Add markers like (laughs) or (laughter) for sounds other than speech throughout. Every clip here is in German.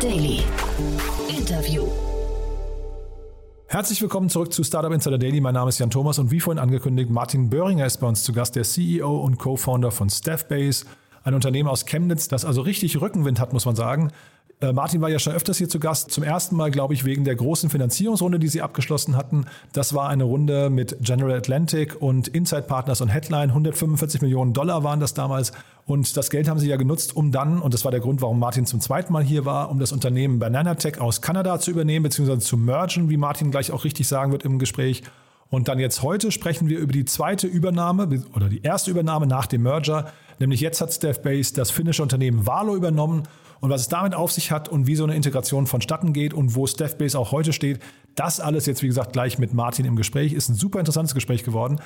Daily. Interview. Herzlich willkommen zurück zu Startup Insider Daily. Mein Name ist Jan Thomas und wie vorhin angekündigt, Martin Böhringer ist bei uns zu Gast, der CEO und Co-Founder von Staffbase, ein Unternehmen aus Chemnitz, das also richtig Rückenwind hat, muss man sagen. Äh, Martin war ja schon öfters hier zu Gast. Zum ersten Mal, glaube ich, wegen der großen Finanzierungsrunde, die sie abgeschlossen hatten. Das war eine Runde mit General Atlantic und Inside Partners und Headline. 145 Millionen Dollar waren das damals. Und das Geld haben sie ja genutzt, um dann, und das war der Grund, warum Martin zum zweiten Mal hier war, um das Unternehmen Bananatech aus Kanada zu übernehmen, beziehungsweise zu mergen, wie Martin gleich auch richtig sagen wird im Gespräch. Und dann jetzt heute sprechen wir über die zweite Übernahme oder die erste Übernahme nach dem Merger. Nämlich jetzt hat Staffbase das finnische Unternehmen Valo übernommen und was es damit auf sich hat und wie so eine Integration vonstatten geht und wo Staffbase auch heute steht, das alles jetzt, wie gesagt, gleich mit Martin im Gespräch. Ist ein super interessantes Gespräch geworden.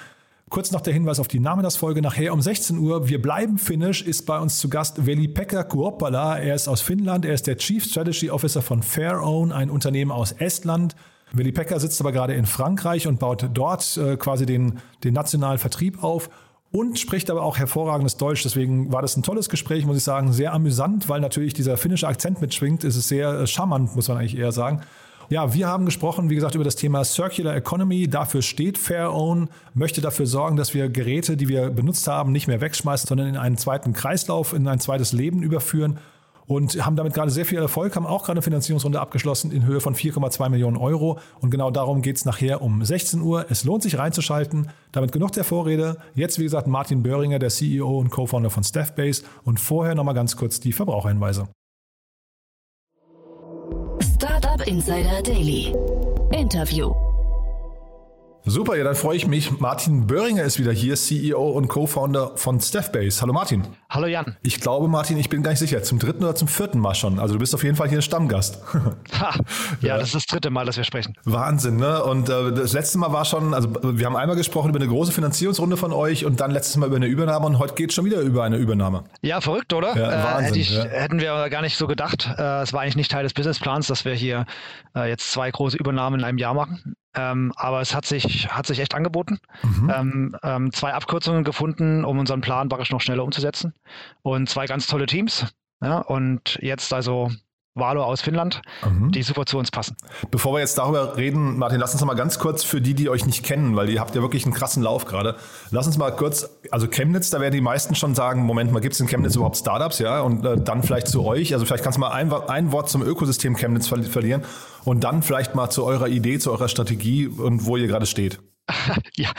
Kurz noch der Hinweis auf die Namenas-Folge. Nachher um 16 Uhr, wir bleiben finnisch, ist bei uns zu Gast Veli-Pekka Kuoppala. Er ist aus Finnland, er ist der Chief Strategy Officer von Fairown, ein Unternehmen aus Estland. Veli-Pekka sitzt aber gerade in Frankreich und baut dort äh, quasi den, den nationalen Vertrieb auf und spricht aber auch hervorragendes Deutsch. Deswegen war das ein tolles Gespräch, muss ich sagen. Sehr amüsant, weil natürlich dieser finnische Akzent mitschwingt. Es ist sehr äh, charmant, muss man eigentlich eher sagen. Ja, wir haben gesprochen, wie gesagt, über das Thema Circular Economy. Dafür steht Fair Own, möchte dafür sorgen, dass wir Geräte, die wir benutzt haben, nicht mehr wegschmeißen, sondern in einen zweiten Kreislauf, in ein zweites Leben überführen und haben damit gerade sehr viel Erfolg, haben auch gerade eine Finanzierungsrunde abgeschlossen in Höhe von 4,2 Millionen Euro. Und genau darum geht es nachher um 16 Uhr. Es lohnt sich reinzuschalten. Damit genug der Vorrede. Jetzt, wie gesagt, Martin Böhringer, der CEO und Co-Founder von Staffbase. Und vorher nochmal ganz kurz die Verbraucherhinweise. Startup Insider Daily. Interview. Super, ja, dann freue ich mich. Martin Böhringer ist wieder hier, CEO und Co-Founder von Staffbase. Hallo Martin. Hallo Jan. Ich glaube, Martin, ich bin gar nicht sicher, zum dritten oder zum vierten Mal schon. Also du bist auf jeden Fall hier ein Stammgast. (laughs) Ha, ja, ja, das ist das dritte Mal, dass wir sprechen. Wahnsinn, ne? Und äh, das letzte Mal war schon, also wir haben einmal gesprochen über eine große Finanzierungsrunde von euch und dann letztes Mal über eine Übernahme und heute geht es schon wieder über eine Übernahme. Ja, verrückt, oder? Ja, Wahnsinn, äh, hätte ich, ja. Hätten wir gar nicht so gedacht. Äh, es war eigentlich nicht Teil des Businessplans, dass wir hier äh, jetzt zwei große Übernahmen in einem Jahr machen. Ähm, aber es hat sich, hat sich echt angeboten. Mhm. Ähm, ähm, zwei Abkürzungen gefunden, um unseren Plan praktisch noch schneller umzusetzen. Und zwei ganz tolle Teams. Ja, und jetzt also Valo aus Finnland, mhm. die super zu uns passen. Bevor wir jetzt darüber reden, Martin, lass uns mal ganz kurz für die, die euch nicht kennen, weil ihr habt ja wirklich einen krassen Lauf gerade. Lass uns mal kurz, also Chemnitz, da werden die meisten schon sagen, Moment mal, gibt es in Chemnitz überhaupt Startups, ja? Und äh, dann vielleicht zu euch, also vielleicht kannst du mal ein, ein Wort zum Ökosystem Chemnitz ver verlieren und dann vielleicht mal zu eurer Idee, zu eurer Strategie und wo ihr gerade steht. (laughs) ja,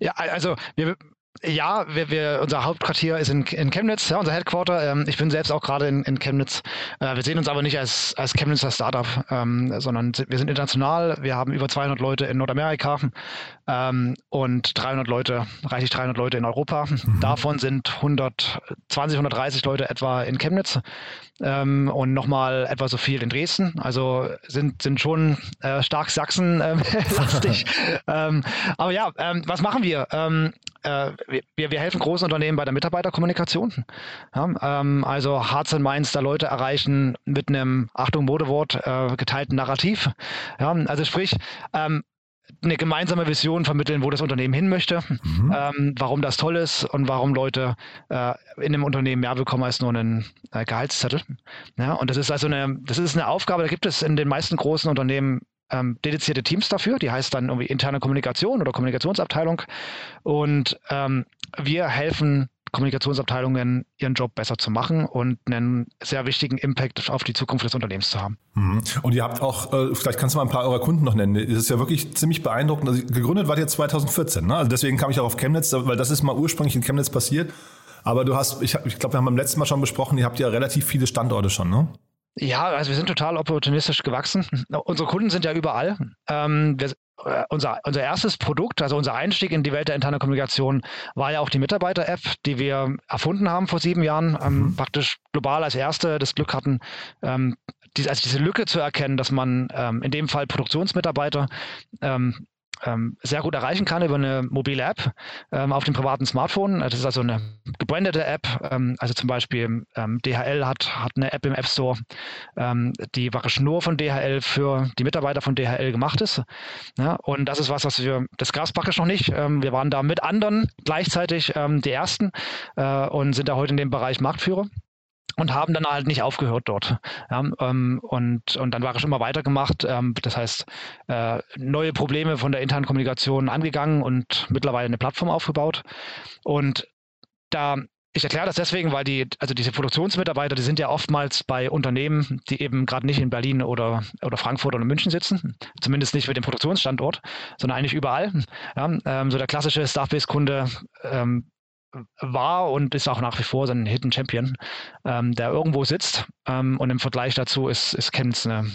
ja, also wir, ja, wir, wir, unser Hauptquartier ist in, in Chemnitz, ja, unser Headquarter. Ähm, ich bin selbst auch gerade in, in Chemnitz. Äh, wir sehen uns aber nicht als, als Chemnitzer Startup, ähm, sondern wir sind international. Wir haben über 200 Leute in Nordamerika ähm, und 300 Leute, reichlich 300 Leute in Europa. Mhm. Davon sind 120, 130 Leute etwa in Chemnitz ähm, und nochmal etwa so viel in Dresden. Also sind, sind schon äh, stark Sachsen-lastig. (laughs) (laughs) ähm, aber ja, ähm, was machen wir? Äh, wir, wir helfen großen Unternehmen bei der Mitarbeiterkommunikation. Ja, ähm, also Hearts and Minds der Leute erreichen mit einem, Achtung, Modewort, äh, geteilten Narrativ. Ja, also sprich, ähm, eine gemeinsame Vision vermitteln, wo das Unternehmen hin möchte, mhm. ähm, warum das toll ist und warum Leute äh, in einem Unternehmen mehr bekommen als nur einen äh, Gehaltszettel. Ja, und das ist also eine, das ist eine Aufgabe, da gibt es in den meisten großen Unternehmen ähm, dedizierte Teams dafür, die heißt dann irgendwie interne Kommunikation oder Kommunikationsabteilung. Und ähm, wir helfen Kommunikationsabteilungen ihren Job besser zu machen und einen sehr wichtigen Impact auf die Zukunft des Unternehmens zu haben. Mhm. Und ihr habt auch, äh, vielleicht kannst du mal ein paar eurer Kunden noch nennen. Das ist ja wirklich ziemlich beeindruckend. Also gegründet war ihr 2014, ne? Also deswegen kam ich auch auf Chemnitz, weil das ist mal ursprünglich in Chemnitz passiert. Aber du hast, ich, ich glaube, wir haben beim letzten Mal schon besprochen, ihr habt ja relativ viele Standorte schon, ne? Ja, also wir sind total opportunistisch gewachsen. (laughs) Unsere Kunden sind ja überall. Ähm, wir, äh, unser, unser erstes Produkt, also unser Einstieg in die Welt der internen Kommunikation, war ja auch die Mitarbeiter-App, die wir erfunden haben vor sieben Jahren, ähm, mhm. praktisch global als erste das Glück hatten, ähm, die, also diese Lücke zu erkennen, dass man ähm, in dem Fall Produktionsmitarbeiter ähm, ähm, sehr gut erreichen kann über eine mobile App ähm, auf dem privaten Smartphone. Das ist also eine gebrandete App. Ähm, also zum Beispiel ähm, DHL hat, hat eine App im App Store, ähm, die praktisch nur von DHL für die Mitarbeiter von DHL gemacht ist. Ja, und das ist was, was wir, das gab es praktisch noch nicht. Ähm, wir waren da mit anderen gleichzeitig die Ersten äh, und sind da heute in dem Bereich Marktführer. Und haben dann halt nicht aufgehört dort. Ja, ähm, und, und dann war ich immer weitergemacht. Ähm, das heißt, äh, neue Probleme von der internen Kommunikation angegangen und mittlerweile eine Plattform aufgebaut. Und da ich erkläre das deswegen, weil die, also diese Produktionsmitarbeiter, die sind ja oftmals bei Unternehmen, die eben gerade nicht in Berlin oder, oder Frankfurt oder München sitzen, zumindest nicht mit dem Produktionsstandort, sondern eigentlich überall. Ja, ähm, so der klassische Staff-Based-Kunde ähm, war und ist auch nach wie vor so ein Hidden Champion, ähm, der irgendwo sitzt. Ähm, und im Vergleich dazu ist, ist Kenz eine,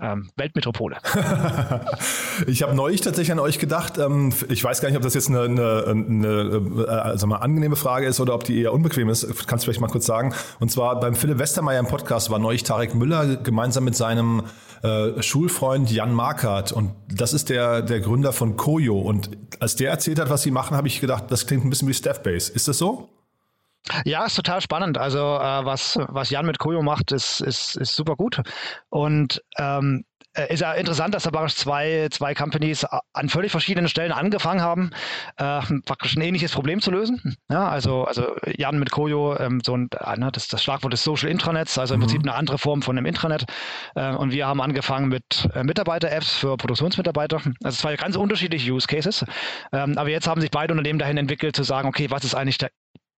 ähm, Weltmetropole. (laughs) ich habe neulich tatsächlich an euch gedacht. Ähm, ich weiß gar nicht, ob das jetzt eine, eine, eine äh, also mal angenehme Frage ist oder ob die eher unbequem ist. Kannst du vielleicht mal kurz sagen? Und zwar beim Philipp Westermeier im Podcast war neulich Tarek Müller gemeinsam mit seinem äh, Schulfreund Jan Markert. Und das ist der, der Gründer von Koyo. Und als der erzählt hat, was sie machen, habe ich gedacht, das klingt ein bisschen wie Staffbase. Ist das so? Ja, ist total spannend. Also äh, was, was Jan mit Koyo macht, ist, ist, ist super gut. Und ähm, äh, ist ja interessant, dass aber zwei, zwei Companies an völlig verschiedenen Stellen angefangen haben, äh, praktisch ein ähnliches Problem zu lösen. Ja, also, also Jan mit Koyo, ähm, so ein, äh, das, das Schlagwort des Social Intranets, also im mhm. Prinzip eine andere Form von einem Intranet. Äh, und wir haben angefangen mit äh, Mitarbeiter-Apps für Produktionsmitarbeiter. Also zwei ganz unterschiedliche Use Cases. Ähm, aber jetzt haben sich beide Unternehmen dahin entwickelt, zu sagen, okay, was ist eigentlich der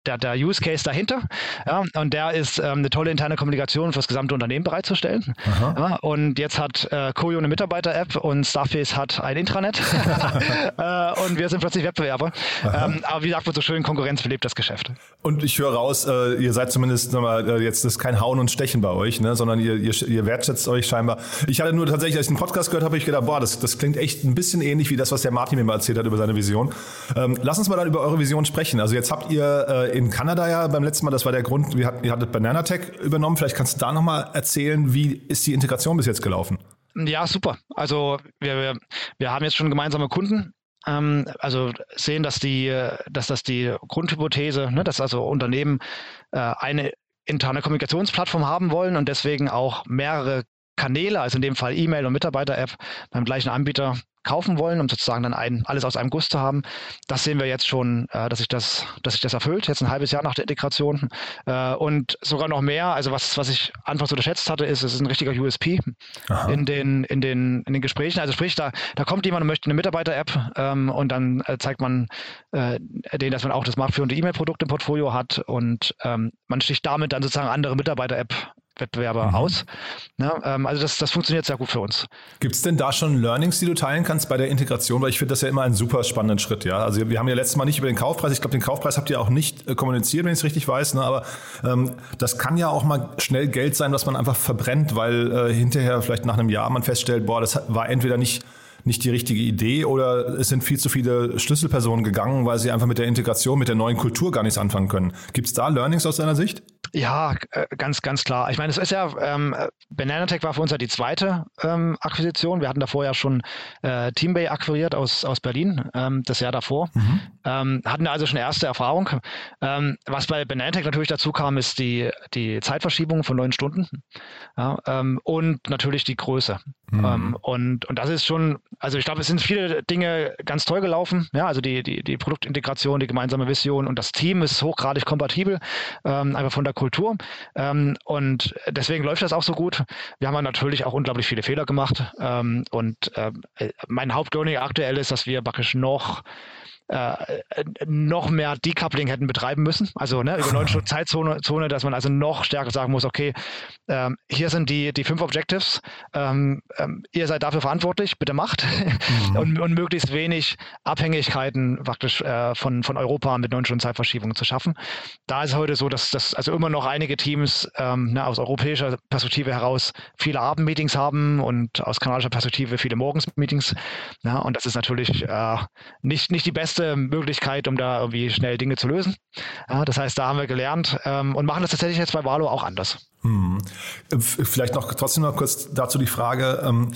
der, der Use Case dahinter. Ja, und der ist ähm, eine tolle interne Kommunikation für das gesamte Unternehmen bereitzustellen. Ja, und jetzt hat äh, Koyo eine Mitarbeiter-App und Starface hat ein Intranet. (laughs) äh, und wir sind plötzlich Wettbewerber. Ähm, aber wie sagt man so schön, Konkurrenz belebt das Geschäft. Und ich höre raus, äh, ihr seid zumindest nochmal, äh, jetzt ist kein Hauen und Stechen bei euch, ne, sondern ihr, ihr, ihr wertschätzt euch scheinbar. Ich hatte nur tatsächlich, als ich den Podcast gehört habe, ich gedacht, boah, das, das klingt echt ein bisschen ähnlich wie das, was der Martin mir mal erzählt hat über seine Vision. Ähm, lass uns mal dann über eure Vision sprechen. Also jetzt habt ihr äh, in Kanada ja beim letzten Mal, das war der Grund, hattet, ihr hattet Bananatech übernommen. Vielleicht kannst du da nochmal erzählen, wie ist die Integration bis jetzt gelaufen? Ja, super. Also wir, wir, wir haben jetzt schon gemeinsame Kunden. Ähm, also sehen, dass die, dass das die Grundhypothese, ne, dass also Unternehmen äh, eine interne Kommunikationsplattform haben wollen und deswegen auch mehrere Kanäle, also in dem Fall E-Mail und Mitarbeiter-App beim gleichen Anbieter kaufen wollen, um sozusagen dann ein, alles aus einem Guss zu haben. Das sehen wir jetzt schon, äh, dass sich das, dass sich das erfüllt, jetzt ein halbes Jahr nach der Integration. Äh, und sogar noch mehr, also was, was ich anfangs unterschätzt hatte, ist, es ist ein richtiger USP in den, in, den, in den Gesprächen. Also sprich, da, da kommt jemand und möchte eine Mitarbeiter-App ähm, und dann äh, zeigt man äh, denen, dass man auch das marktführende E-Mail-Produkt im Portfolio hat und ähm, man sticht damit dann sozusagen andere Mitarbeiter-App Wettbewerber mhm. aus. Ne? Ähm, also das, das funktioniert sehr gut für uns. Gibt es denn da schon Learnings, die du teilen kannst bei der Integration? Weil ich finde das ja immer einen super spannenden Schritt. Ja, also wir haben ja letztes Mal nicht über den Kaufpreis. Ich glaube, den Kaufpreis habt ihr auch nicht äh, kommuniziert, wenn ich es richtig weiß. Ne? Aber ähm, das kann ja auch mal schnell Geld sein, was man einfach verbrennt, weil äh, hinterher vielleicht nach einem Jahr man feststellt, boah, das war entweder nicht nicht die richtige Idee oder es sind viel zu viele Schlüsselpersonen gegangen, weil sie einfach mit der Integration, mit der neuen Kultur gar nichts anfangen können. Gibt es da Learnings aus deiner Sicht? Ja, äh, ganz, ganz klar. Ich meine, es ist ja, ähm, Bananatech war für uns ja die zweite ähm, Akquisition. Wir hatten davor ja schon äh, Teambay akquiriert aus, aus Berlin, ähm, das Jahr davor. Mhm. Ähm, hatten also schon erste Erfahrung. Ähm, was bei Bananatech natürlich dazu kam, ist die, die Zeitverschiebung von neun Stunden ja, ähm, und natürlich die Größe. Mhm. und, und das ist schon, also ich glaube, es sind viele Dinge ganz toll gelaufen. Ja, also die, die, die Produktintegration, die gemeinsame Vision und das Team ist hochgradig kompatibel, einfach von der Kultur. Ähm, und deswegen läuft das auch so gut. Wir haben natürlich auch unglaublich viele Fehler gemacht. Ähm, und äh, mein Hauptlearning aktuell ist, dass wir praktisch noch äh, noch mehr Decoupling hätten betreiben müssen. Also ne, über neun (laughs) Stunden Zeitzone, Zone, dass man also noch stärker sagen muss, okay, ähm, hier sind die, die fünf Objectives, ähm, ähm, ihr seid dafür verantwortlich, bitte macht. Mhm. (laughs) und, und, möglichst wenig Abhängigkeiten praktisch äh, von, von Europa mit neun Stunden Zeitverschiebung zu schaffen. Da ist heute so, dass, dass also immer noch einige Teams ähm, ne, aus europäischer Perspektive heraus viele Abendmeetings haben und aus kanadischer Perspektive viele Morgensmeetings. Ne, und das ist natürlich äh, nicht, nicht die beste beste Möglichkeit, um da irgendwie schnell Dinge zu lösen. Ja, das heißt, da haben wir gelernt ähm, und machen das tatsächlich jetzt bei Valo auch anders. Hm. Vielleicht noch trotzdem noch kurz dazu die Frage, ähm,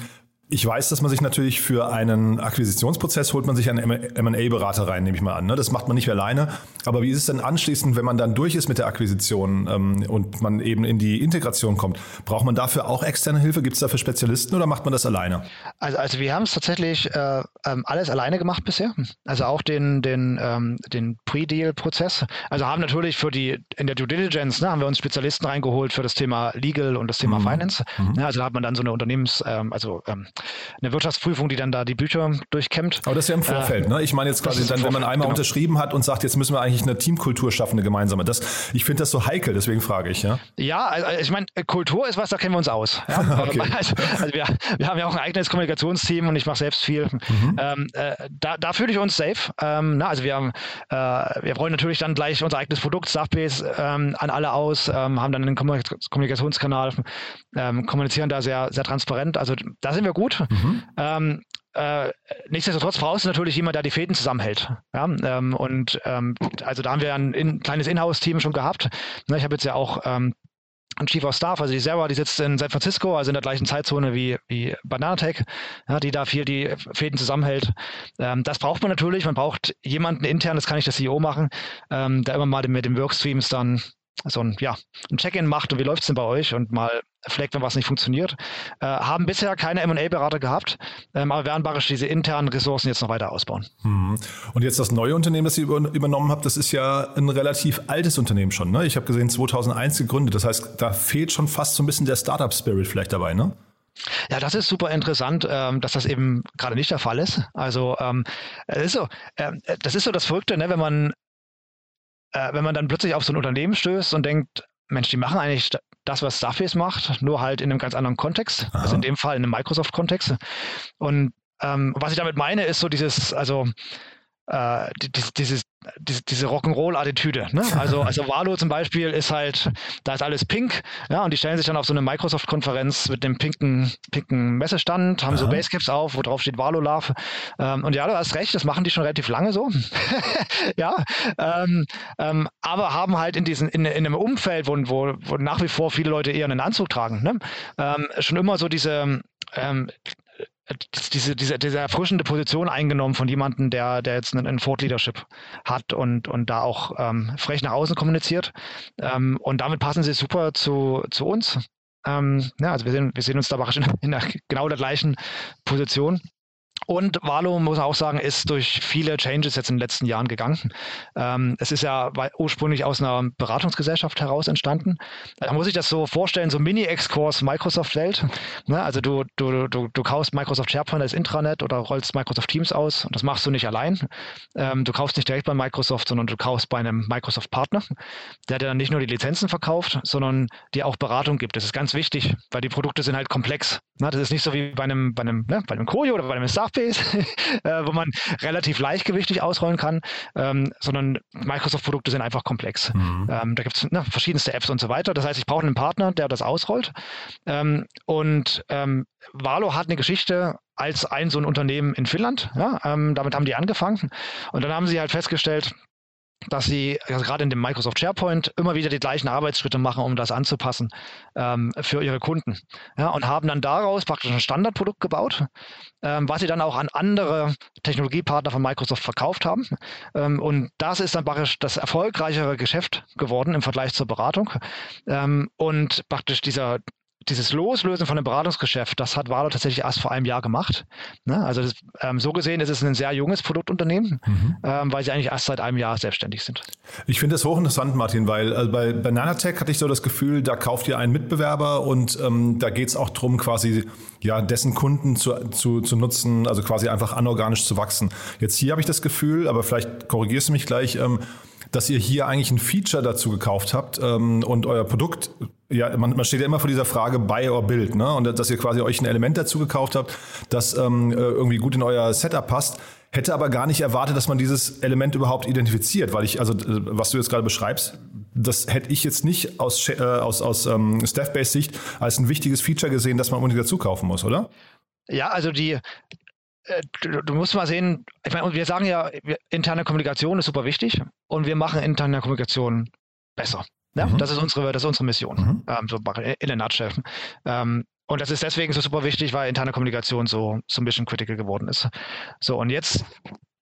Ich weiß, dass man sich natürlich für einen Akquisitionsprozess holt man sich einen M&A-Berater rein, nehme ich mal an. Ne? Das macht man nicht alleine. Aber wie ist es denn anschließend, wenn man dann durch ist mit der Akquisition ähm, und man eben in die Integration kommt? Braucht man dafür auch externe Hilfe? Gibt es dafür Spezialisten oder macht man das alleine? Also, also wir haben es tatsächlich äh, ähm, alles alleine gemacht bisher. Also auch den, den, ähm, den Pre-Deal-Prozess. Also haben natürlich für die, in der Due Diligence, ne, haben wir uns Spezialisten reingeholt für das Thema Legal und das Thema mhm. Finance. Mhm. Ja, also da hat man dann so eine Unternehmens-, ähm, also ähm, eine Wirtschaftsprüfung, die dann da die Bücher durchkämmt. Aber das ist ja im Vorfeld, äh, ne? Ich meine jetzt quasi dann, wenn man einmal genau. unterschrieben hat und sagt, jetzt müssen wir eigentlich eine Teamkultur schaffen, eine gemeinsame. Das, ich finde das so heikel, deswegen frage ich, ja. Ja, also ich meine, Kultur ist was, da kennen wir uns aus. Ja? (laughs) okay. also, also wir, wir, haben ja auch ein eigenes Kommunikationsteam und ich mache selbst viel. Mhm. Ähm, äh, da, da fühle ich uns safe. Ähm, na, also wir haben, äh, wir wollen natürlich dann gleich unser eigenes Produkt, Staffbase, ähm, an alle aus, ähm, haben dann einen Kommunikationskanal, ähm, kommunizieren da sehr, sehr transparent. Also da sind wir gut. Mhm. Mhm. Ähm, äh, nichtsdestotrotz brauchst du natürlich jemand, der die Fäden zusammenhält. Ja? Ähm, und ähm, also da haben wir ein, ein kleines Inhouse-Team schon gehabt. Ne, ich habe jetzt ja auch ähm, ein Chief of Staff, also die selber, die sitzt in San Francisco, also in der gleichen Zeitzone wie, wie Bananatech, ja, die da viel die Fäden zusammenhält. Ähm, das braucht man natürlich. Man braucht jemanden intern, das kann nicht der CEO machen, ähm, der immer mal mit den Workstreams dann so ein, ja, ein Check-in macht und wie läuft es denn bei euch und mal fleckt, wenn was nicht funktioniert. Äh, haben bisher keine MA-Berater gehabt, ähm, aber werden barisch diese internen Ressourcen jetzt noch weiter ausbauen. Mhm. Und jetzt das neue Unternehmen, das ihr übernommen habt, das ist ja ein relativ altes Unternehmen schon. Ne? Ich habe gesehen, 2001 gegründet. Das heißt, da fehlt schon fast so ein bisschen der Startup-Spirit vielleicht dabei, ne? Ja, das ist super interessant, ähm, dass das eben gerade nicht der Fall ist. Also ähm, es ist so, äh, das ist so das Verrückte, ne, wenn man äh, wenn man dann plötzlich auf so ein Unternehmen stößt und denkt, Mensch, die machen eigentlich das, was Surface macht, nur halt in einem ganz anderen Kontext. Aha. Also in dem Fall in einem Microsoft-Kontext. Und ähm, was ich damit meine, ist so dieses, also äh, dieses, diese, diese Rock'n'Roll-Attitüde. Ne? Also, also Valo zum Beispiel ist halt, da ist alles pink, ja, und die stellen sich dann auf so eine Microsoft-Konferenz mit dem pinken, pinken Messestand, haben Aha. so Basecaps auf, wo drauf steht Valo Love. Ähm, und ja, du hast recht, das machen die schon relativ lange so. (laughs) ja, ähm, ähm, aber haben halt in diesen, in, in einem Umfeld, wo, wo, wo nach wie vor viele Leute eher einen Anzug tragen, ne? Ähm, schon immer so diese, ähm, diese, diese, diese erfrischende Position eingenommen von jemandem, der, der jetzt einen, einen Ford Leadership hat und, und da auch ähm, frech nach außen kommuniziert. Ähm, und damit passen sie super zu, zu uns. Ähm, ja, also wir sehen, wir sehen uns da in, in der, genau der gleichen Position. Und Valo, muss man auch sagen, ist durch viele Changes jetzt in den letzten Jahren gegangen. Ähm, es ist ja ursprünglich aus einer Beratungsgesellschaft heraus entstanden. Da muss ich das so vorstellen, so Mini-Exkurs Microsoft-Welt. Ne? Also du, du, du, du kaufst Microsoft SharePoint als Intranet oder rollst Microsoft Teams aus und das machst du nicht allein. Ähm, du kaufst nicht direkt bei Microsoft, sondern du kaufst bei einem Microsoft-Partner, der dir dann nicht nur die Lizenzen verkauft, sondern dir auch Beratung gibt. Das ist ganz wichtig, weil die Produkte sind halt komplex. Ne? Das ist nicht so wie bei einem, bei einem, ne? bei einem Koyo oder bei einem Staff Surface, (laughs) äh, wo man relativ leichtgewichtig ausrollen kann, ähm, sondern Microsoft-Produkte sind einfach komplex. Mhm. Ähm, da gibt es ne, verschiedenste Apps und so weiter. Das heißt, ich brauche einen Partner, der das ausrollt. Ähm, und ähm, Valo hat eine Geschichte als ein so ein Unternehmen in Finnland. Ja, ähm, damit haben die angefangen. Und dann haben sie halt festgestellt, dass sie also gerade in dem Microsoft SharePoint immer wieder die gleichen Arbeitsschritte machen, um das anzupassen ähm, für ihre Kunden. Ja, und haben dann daraus praktisch ein Standardprodukt gebaut, ähm, was sie dann auch an andere Technologiepartner von Microsoft verkauft haben. Ähm, und das ist dann praktisch das erfolgreichere Geschäft geworden im Vergleich zur Beratung. Ähm, und praktisch dieser dieses Loslösen von einem Beratungsgeschäft, das hat Valo tatsächlich erst vor einem Jahr gemacht. Ne? Also das, ähm, so gesehen ist es ein sehr junges Produktunternehmen, mhm. ähm, weil sie eigentlich erst seit einem Jahr selbstständig sind. Ich finde das hochinteressant, Martin, weil also bei Bananatech hatte ich so das Gefühl, da kauft ihr einen Mitbewerber und ähm, da geht es auch darum, quasi ja, dessen Kunden zu, zu, zu nutzen, also quasi einfach anorganisch zu wachsen. Jetzt hier habe ich das Gefühl, aber vielleicht korrigierst du mich gleich, ähm, dass ihr hier eigentlich ein Feature dazu gekauft habt ähm, und euer Produkt, ja, man, man steht ja immer vor dieser Frage Buy or Build, ne? Und dass ihr quasi euch ein Element dazu gekauft habt, das ähm, äh, irgendwie gut in euer Setup passt. Hätte aber gar nicht erwartet, dass man dieses Element überhaupt identifiziert, weil ich, also äh, was du jetzt gerade beschreibst, das hätte ich jetzt nicht aus, äh, aus, aus ähm, Staff-Based-Sicht als ein wichtiges Feature gesehen, das man unbedingt dazu kaufen muss, oder? Ja, also die, du, du, musst mal sehen, ich meine, wir sagen ja, interne Kommunikation ist super wichtig und wir machen interne Kommunikation besser. Ja, mhm. das, ist unsere, das ist unsere Mission, mhm. ähm, so in der Nutshell. Ähm, und das ist deswegen so super wichtig, weil interne Kommunikation so, so ein bisschen critical geworden ist. So, und jetzt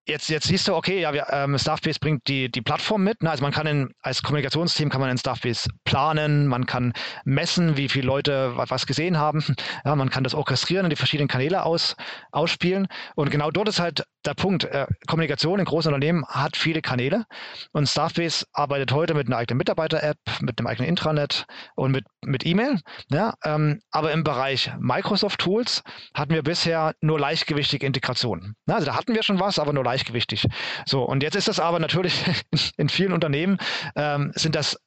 Jetzt, jetzt siehst du, okay, ja, wir, ähm, Staffbase bringt die, die Plattform mit. Ne? Also man kann in, als Kommunikationsteam kann man in Staffbase planen, man kann messen, wie viele Leute was gesehen haben. Ja, man kann das orchestrieren und die verschiedenen Kanäle aus, ausspielen. Und genau dort ist halt der Punkt. Äh, Kommunikation in großen Unternehmen hat viele Kanäle und Staffbase arbeitet heute mit einer eigenen Mitarbeiter-App, mit einem eigenen Intranet und mit, mit E-Mail. Ja, ähm, aber im Bereich Microsoft Tools hatten wir bisher nur leichtgewichtige Integrationen. Also da hatten wir schon was, aber nur leicht gleichgewichtig. So, und jetzt ist das aber natürlich (laughs) in vielen Unternehmen ähm, sind das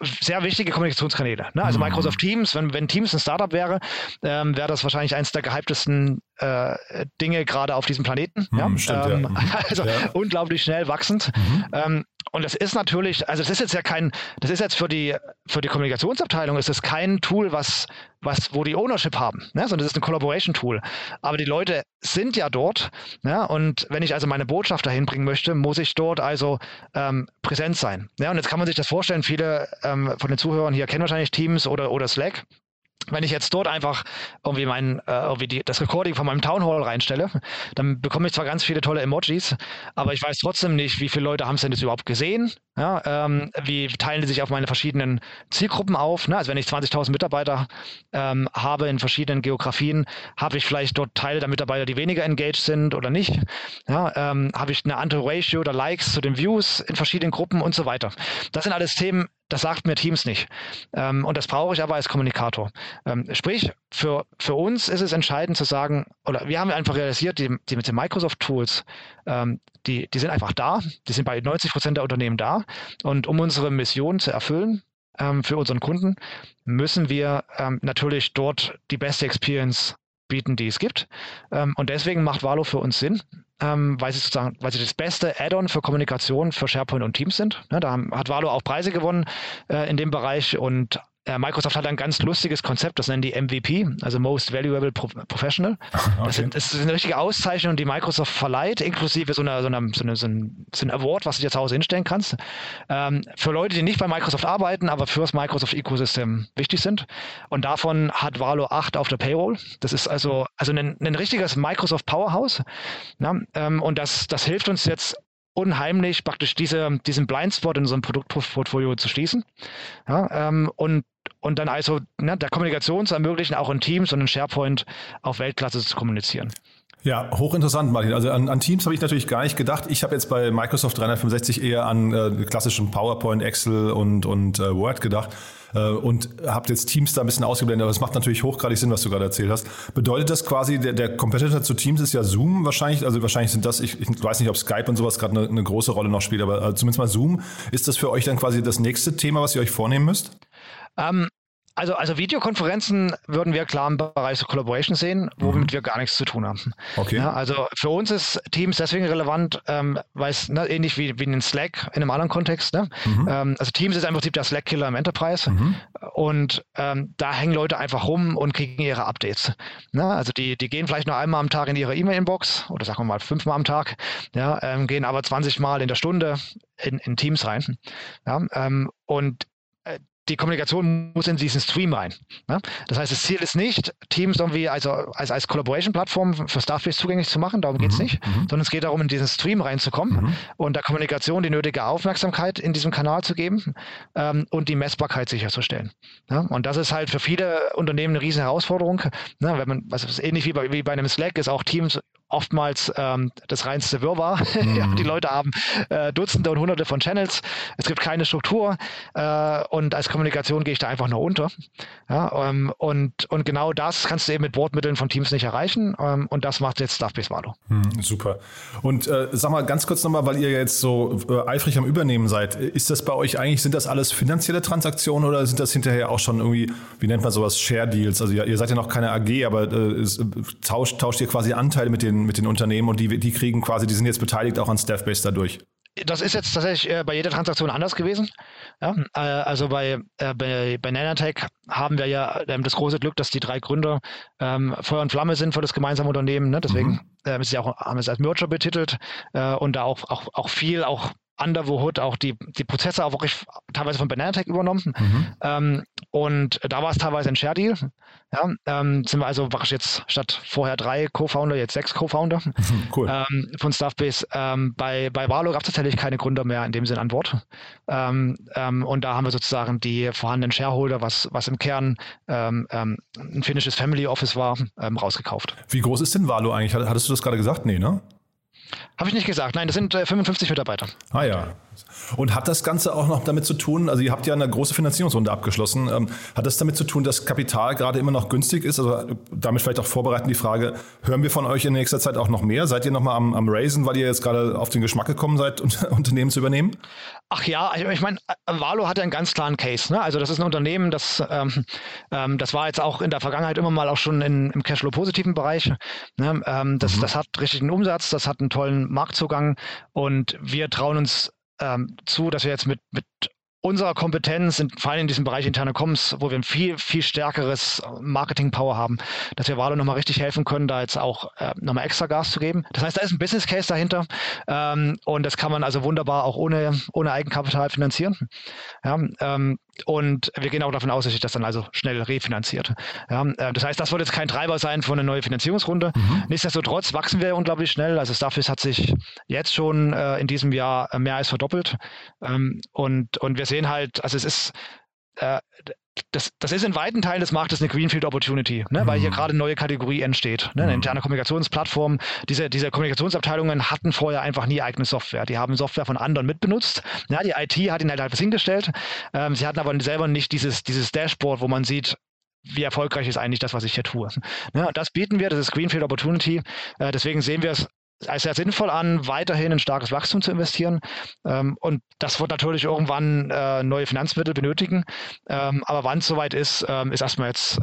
sehr wichtige Kommunikationskanäle. Ne? Also mhm. Microsoft Teams, wenn, wenn Teams ein Startup wäre, ähm, wäre das wahrscheinlich eines der gehyptesten äh, Dinge gerade auf diesem Planeten. Mhm, ja? Stimmt, ähm, ja. Mhm. (laughs) Also ja. unglaublich schnell wachsend. Mhm. Ähm, und das ist natürlich, also das ist jetzt ja kein, das ist jetzt für die, für die Kommunikationsabteilung ist es kein Tool, was, was, wo die Ownership haben, ne? sondern das ist ein Collaboration-Tool. Aber die Leute sind ja dort, ne? und wenn ich also meine Botschaft dahin bringen möchte, muss ich dort also ähm, präsent sein. Ja? Und jetzt kann man sich das vorstellen, viele ähm, von den Zuhörern hier kennen wahrscheinlich Teams oder, oder Slack wenn ich jetzt dort einfach irgendwie mein, äh, irgendwie die, das Recording von meinem Town Hall reinstelle, dann bekomme ich zwar ganz viele tolle Emojis, aber ich weiß trotzdem nicht, wie viele Leute haben es denn jetzt überhaupt gesehen? Ja, ähm, wie teilen die sich auf meine verschiedenen Zielgruppen auf? Ne? Also wenn ich 20.000 Mitarbeiter ähm, habe in verschiedenen Geografien, habe ich vielleicht dort Teile der Mitarbeiter, die weniger engaged sind oder nicht? Ja, ähm, habe ich eine andere Ratio oder Likes zu den Views in verschiedenen Gruppen und so weiter? Das sind alles Themen, das sagt mir Teams nicht. Ähm, und das brauche ich aber als Kommunikator. Ähm, sprich, für, für uns ist es entscheidend zu sagen, oder wir haben einfach realisiert, die, die mit den Microsoft-Tools, ähm, die, die sind einfach da, die sind bei 90 Prozent der Unternehmen da. Und um unsere Mission zu erfüllen, ähm, für unseren Kunden, müssen wir ähm, natürlich dort die beste Experience bieten, die es gibt. Ähm, und deswegen macht Valo für uns Sinn, ähm, weil sie sozusagen, weil sie das beste Add-on für Kommunikation für SharePoint und Teams sind. Ne, da hat Valo auch Preise gewonnen äh, in dem Bereich und Microsoft hat ein ganz lustiges Konzept, das nennen die MVP, also Most Valuable Pro Professional. (laughs) Okay. Das, sind, das, ist eine richtige Auszeichnung, die Microsoft verleiht, inklusive so, einer, so, einer, so, eine, so, ein, so ein Award, was du dir zu Hause hinstellen kannst. Ähm, für Leute, die nicht bei Microsoft arbeiten, aber fürs Microsoft-Ecosystem wichtig sind. Und davon hat Valo 8 auf der Payroll. Das ist also, also ein, ein richtiges Microsoft Powerhouse. Ja, ähm, und das, das hilft uns jetzt unheimlich, praktisch diese, diesen Blindspot in unserem Produktportfolio zu schließen. Ja, ähm, und und dann also ne, der Kommunikation zu ermöglichen, auch in Teams und in SharePoint auf Weltklasse zu kommunizieren. Ja, hochinteressant, Martin. Also an, an Teams habe ich natürlich gar nicht gedacht. Ich habe jetzt bei Microsoft 365 eher an äh, klassischen PowerPoint, Excel und, und äh, Word gedacht äh, und habe jetzt Teams da ein bisschen ausgeblendet. Aber es macht natürlich hochgradig Sinn, was du gerade erzählt hast. Bedeutet das quasi, der, der Competitor zu Teams ist ja Zoom wahrscheinlich. Also wahrscheinlich sind das, ich, ich weiß nicht, ob Skype und sowas gerade eine, eine, große Rolle noch spielt, aber äh, zumindest mal Zoom. Ist das für euch dann quasi das nächste Thema, was ihr euch vornehmen müsst? Ähm, also, also Videokonferenzen würden wir klar im Bereich Collaboration sehen, womit mhm. wir gar nichts zu tun haben. Okay. Ja, also für uns ist Teams deswegen relevant, ähm, weil es ne, ähnlich wie, wie in Slack in einem anderen Kontext. Ne? Mhm. Ähm, also Teams ist im Prinzip der Slack-Killer im Enterprise mhm. und ähm, da hängen Leute einfach rum und kriegen ihre Updates. Ne? Also die, die gehen vielleicht nur einmal am Tag in ihre E-Mail-Inbox oder sagen wir mal fünfmal am Tag, ja, ähm, gehen aber 20 Mal in der Stunde in, in Teams rein. Ja? Ähm, und die Kommunikation muss in diesen Stream rein. Ne? Das heißt, das Ziel ist nicht, Teams irgendwie also als, als Collaboration-Plattform für Starface zugänglich zu machen, darum geht es mhm, nicht, mhm. sondern es geht darum, in diesen Stream reinzukommen mhm. und der Kommunikation die nötige Aufmerksamkeit in diesem Kanal zu geben ähm, und die Messbarkeit sicherzustellen. Ne? Und das ist halt für viele Unternehmen eine riesen Herausforderung. Ne? Wenn man, was ähnlich wie bei, wie bei einem Slack ist, auch Teams oftmals ähm, das reinste Wirrwarr. (laughs) Mhm. die Leute haben äh, Dutzende und Hunderte von Channels. Es gibt keine Struktur äh, und als Kommunikation gehe ich da einfach nur unter. Ja, ähm, und, und genau das kannst du eben mit Bordmitteln von Teams nicht erreichen ähm, und das macht jetzt Staffbase Valo. Mhm, super. Und äh, sag mal ganz kurz nochmal, weil ihr jetzt so äh, eifrig am Übernehmen seid, ist das bei euch eigentlich, sind das alles finanzielle Transaktionen oder sind das hinterher auch schon irgendwie, wie nennt man sowas, Share Deals? Also ihr, ihr seid ja noch keine AG, aber äh, tauscht, tauscht ihr quasi Anteile mit den mit den Unternehmen und die, die kriegen quasi, die sind jetzt beteiligt auch an Staffbase dadurch. Das ist jetzt tatsächlich äh, bei jeder Transaktion anders gewesen. Ja, äh, also bei, äh, bei, bei Nanotech haben wir ja das große Glück, dass die drei Gründer ähm, Feuer und Flamme sind für das gemeinsame Unternehmen. Ne? Deswegen mhm. ist ja auch, haben es als Merger betitelt und da auch, auch, auch viel auch under the hood auch die, die Prozesse auch wirklich teilweise von Bananatech übernommen. Mhm. Ähm, und da war es teilweise ein Share Deal. Ja, ähm, sind wir also wirklich jetzt statt vorher drei Co-Founder, jetzt sechs Co-Founder (laughs) cool. ähm, von Stuffbase. Ähm, bei, bei Valo gab es tatsächlich keine Gründer mehr in dem Sinn an Bord. Ähm, ähm, und da haben wir sozusagen die vorhandenen Shareholder, was, was im Kern ein finnisches Family Office war, rausgekauft. Wie groß ist denn Valo eigentlich? Hattest du das gerade gesagt? Nee, ne? Habe ich nicht gesagt. Nein, das sind äh, 55 Mitarbeiter. Ah ja. Und hat das Ganze auch noch damit zu tun, also ihr habt ja eine große Finanzierungsrunde abgeschlossen, ähm, hat das damit zu tun, dass Kapital gerade immer noch günstig ist? Also damit vielleicht auch vorbereiten die Frage, hören wir von euch in nächster Zeit auch noch mehr? Seid ihr nochmal am, am Raisen, weil ihr jetzt gerade auf den Geschmack gekommen seid, (laughs) Unternehmen zu übernehmen? Ach ja, ich meine, Valo hat ja einen ganz klaren Case. Ne? Also das ist ein Unternehmen, das, ähm, ähm, das war jetzt auch in der Vergangenheit immer mal auch schon in, im Cashflow-positiven Bereich. Ne? Ähm, das, mhm. das hat richtigen Umsatz, das hat einen tollen Marktzugang und wir trauen uns ähm, zu, dass wir jetzt mit, mit unserer Kompetenz, in, vor allem in diesem Bereich interne Comms, wo wir ein viel, viel stärkeres Marketing-Power haben, dass wir Valo nochmal richtig helfen können, da jetzt auch äh, nochmal extra Gas zu geben. Das heißt, da ist ein Business Case dahinter ähm, und das kann man also wunderbar auch ohne, ohne Eigenkapital finanzieren. Ja, ähm, und wir gehen auch davon aus, dass sich das dann also schnell refinanziert. Ja, äh, das heißt, das wird jetzt kein Treiber sein für eine neue Finanzierungsrunde. Mhm. Nichtsdestotrotz wachsen wir unglaublich schnell. Also Starfish hat sich jetzt schon äh, in diesem Jahr mehr als verdoppelt. Ähm, und, und wir sehen halt, also es ist äh, das, das ist in weiten Teilen des Marktes eine Greenfield Opportunity, ne, weil hier mhm. gerade eine neue Kategorie entsteht. Ne, eine mhm. interne Kommunikationsplattform. Diese, diese Kommunikationsabteilungen hatten vorher einfach nie eigene Software. Die haben Software von anderen mitbenutzt. Ja, die IT hat ihnen halt was hingestellt. Ähm, sie hatten aber selber nicht dieses, dieses Dashboard, wo man sieht, wie erfolgreich ist eigentlich das, was ich hier tue. Ne, das bieten wir, das ist Greenfield Opportunity. Äh, deswegen sehen wir es als sehr sinnvoll an, weiterhin ein starkes Wachstum zu investieren. Ähm, und das wird natürlich irgendwann äh, neue Finanzmittel benötigen. Ähm, aber wann es soweit ist, ähm, ist erstmal jetzt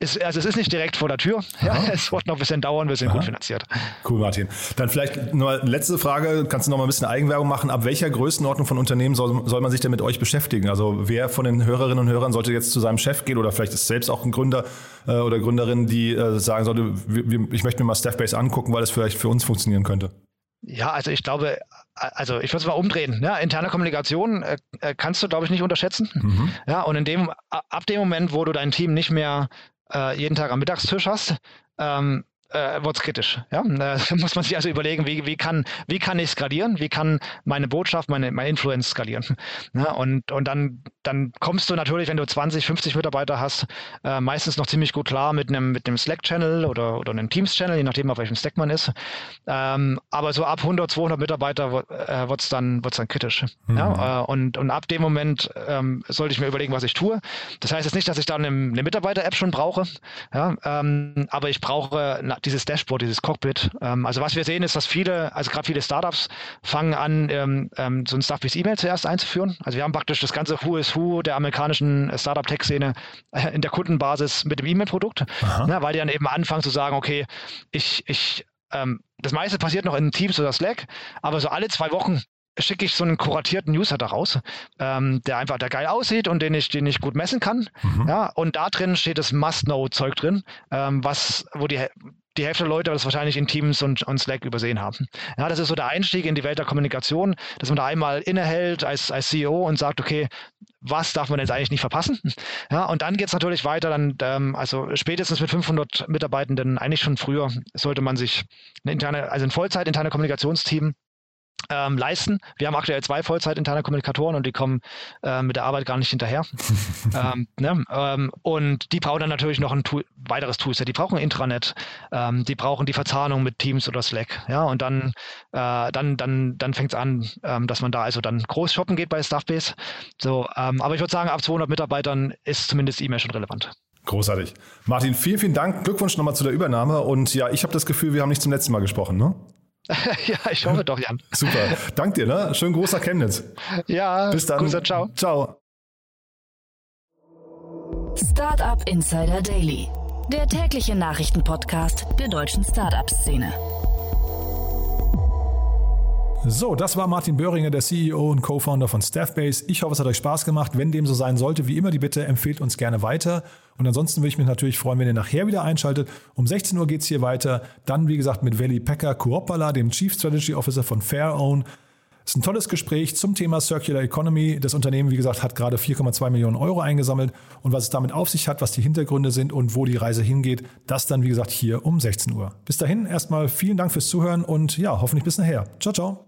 ist, also es ist nicht direkt vor der Tür. Ja, es wird noch ein bisschen dauern, wir sind Aha. gut finanziert. Cool, Martin. Dann vielleicht nur eine letzte Frage. Kannst du noch mal ein bisschen Eigenwerbung machen? Ab welcher Größenordnung von Unternehmen soll, soll man sich denn mit euch beschäftigen? Also wer von den Hörerinnen und Hörern sollte jetzt zu seinem Chef gehen oder vielleicht ist selbst auch ein Gründer äh, oder Gründerin, die äh, sagen sollte, ich möchte mir mal Staffbase angucken, weil es vielleicht für uns funktionieren könnte? Ja, also ich glaube, also ich würde es mal umdrehen. Ja, interne Kommunikation äh, äh, kannst du, glaube ich, nicht unterschätzen. Mhm. Ja, und in dem, ab dem Moment, wo du dein Team nicht mehr äh, jeden Tag am Mittagstisch hast, ähm, äh, wird es kritisch. Ja? Da (laughs) muss man sich also überlegen, wie, wie, kann, wie kann ich skalieren, wie kann meine Botschaft, meine, meine Influence skalieren. Ja? Und, und dann, dann kommst du natürlich, wenn du 20, 50 Mitarbeiter hast, äh, meistens noch ziemlich gut klar mit einem, mit einem Slack-Channel oder, oder einem Teams-Channel, je nachdem, auf welchem Stack man ist. Ähm, aber so ab 100, 200 Mitarbeiter äh, wird es dann, wird's dann kritisch. Mhm. Ja? Äh, und, und ab dem Moment ähm, sollte ich mir überlegen, was ich tue. Das heißt jetzt nicht, dass ich dann eine, eine Mitarbeiter-App schon brauche, ja? Ähm, aber ich brauche dieses Dashboard, dieses Cockpit. Ähm, also was wir sehen ist, dass viele, also gerade viele Startups fangen an, ähm, ähm, so ein Stuff wie E-Mail zuerst einzuführen. Also wir haben praktisch das ganze Who is Der amerikanischen Startup-Tech-Szene äh, in der Kundenbasis mit dem E-Mail-Produkt, ne, weil die dann eben anfangen zu sagen, okay, ich, ich ähm, das meiste passiert noch in Teams oder Slack, aber so alle zwei Wochen schicke ich so einen kuratierten Newsletter raus, ähm, der einfach der geil aussieht und den ich, den ich gut messen kann. Mhm. Ja, und da drin steht das Must-Know-Zeug drin, ähm, was, wo die, die Hälfte der Leute das wahrscheinlich in Teams und, und Slack übersehen haben. Ja, das ist so der Einstieg in die Welt der Kommunikation, dass man da einmal innehält als, als CEO und sagt, okay, was darf man jetzt eigentlich nicht verpassen? Ja, und dann geht es natürlich weiter, dann, ähm, also spätestens mit 500 Mitarbeitenden, eigentlich schon früher, sollte man sich eine interne, also ein Vollzeit interne Kommunikationsteam ähm, leisten. Wir haben aktuell zwei Vollzeit-interne Kommunikatoren und die kommen äh, mit der Arbeit gar nicht hinterher. (laughs) ähm, ne? ähm, und die brauchen dann natürlich noch ein Tool, weiteres Toolset. Die brauchen Intranet, ähm, die brauchen die Verzahnung mit Teams oder Slack. Ja, und dann, äh, dann, dann, dann fängt es an, ähm, dass man da also dann groß shoppen geht bei Staffbase. So, ähm, aber ich würde sagen, ab 200 Mitarbeitern ist zumindest E-Mail schon relevant. Großartig. Martin, vielen, vielen Dank. Glückwunsch nochmal zu der Übernahme. Und ja, ich habe das Gefühl, wir haben nicht zum letzten Mal gesprochen, ne? (laughs) ja, ich hoffe doch, Jan. Super. Dank dir, ne? Schönen großer Chemnitz. Ja. Bis dann. Grüße, ciao. Ciao. Startup Insider Daily, der tägliche Nachrichtenpodcast der deutschen Startup-Szene. So, das war Martin Böhringer, der CEO und Co-Founder von Staffbase. Ich hoffe, es hat euch Spaß gemacht. Wenn dem so sein sollte, wie immer die Bitte, empfehlt uns gerne weiter. Und ansonsten würde ich mich natürlich freuen, wenn ihr nachher wieder einschaltet. Um 16 Uhr geht es hier weiter. Dann, wie gesagt, mit Veli Pekka Kuopala, dem Chief Strategy Officer von FairOwn. Es ist ein tolles Gespräch zum Thema Circular Economy. Das Unternehmen, wie gesagt, hat gerade 4,2 Millionen Euro eingesammelt und was es damit auf sich hat, was die Hintergründe sind und wo die Reise hingeht, das dann, wie gesagt, hier um 16 Uhr. Bis dahin erstmal vielen Dank fürs Zuhören und ja, hoffentlich bis nachher. Ciao, ciao.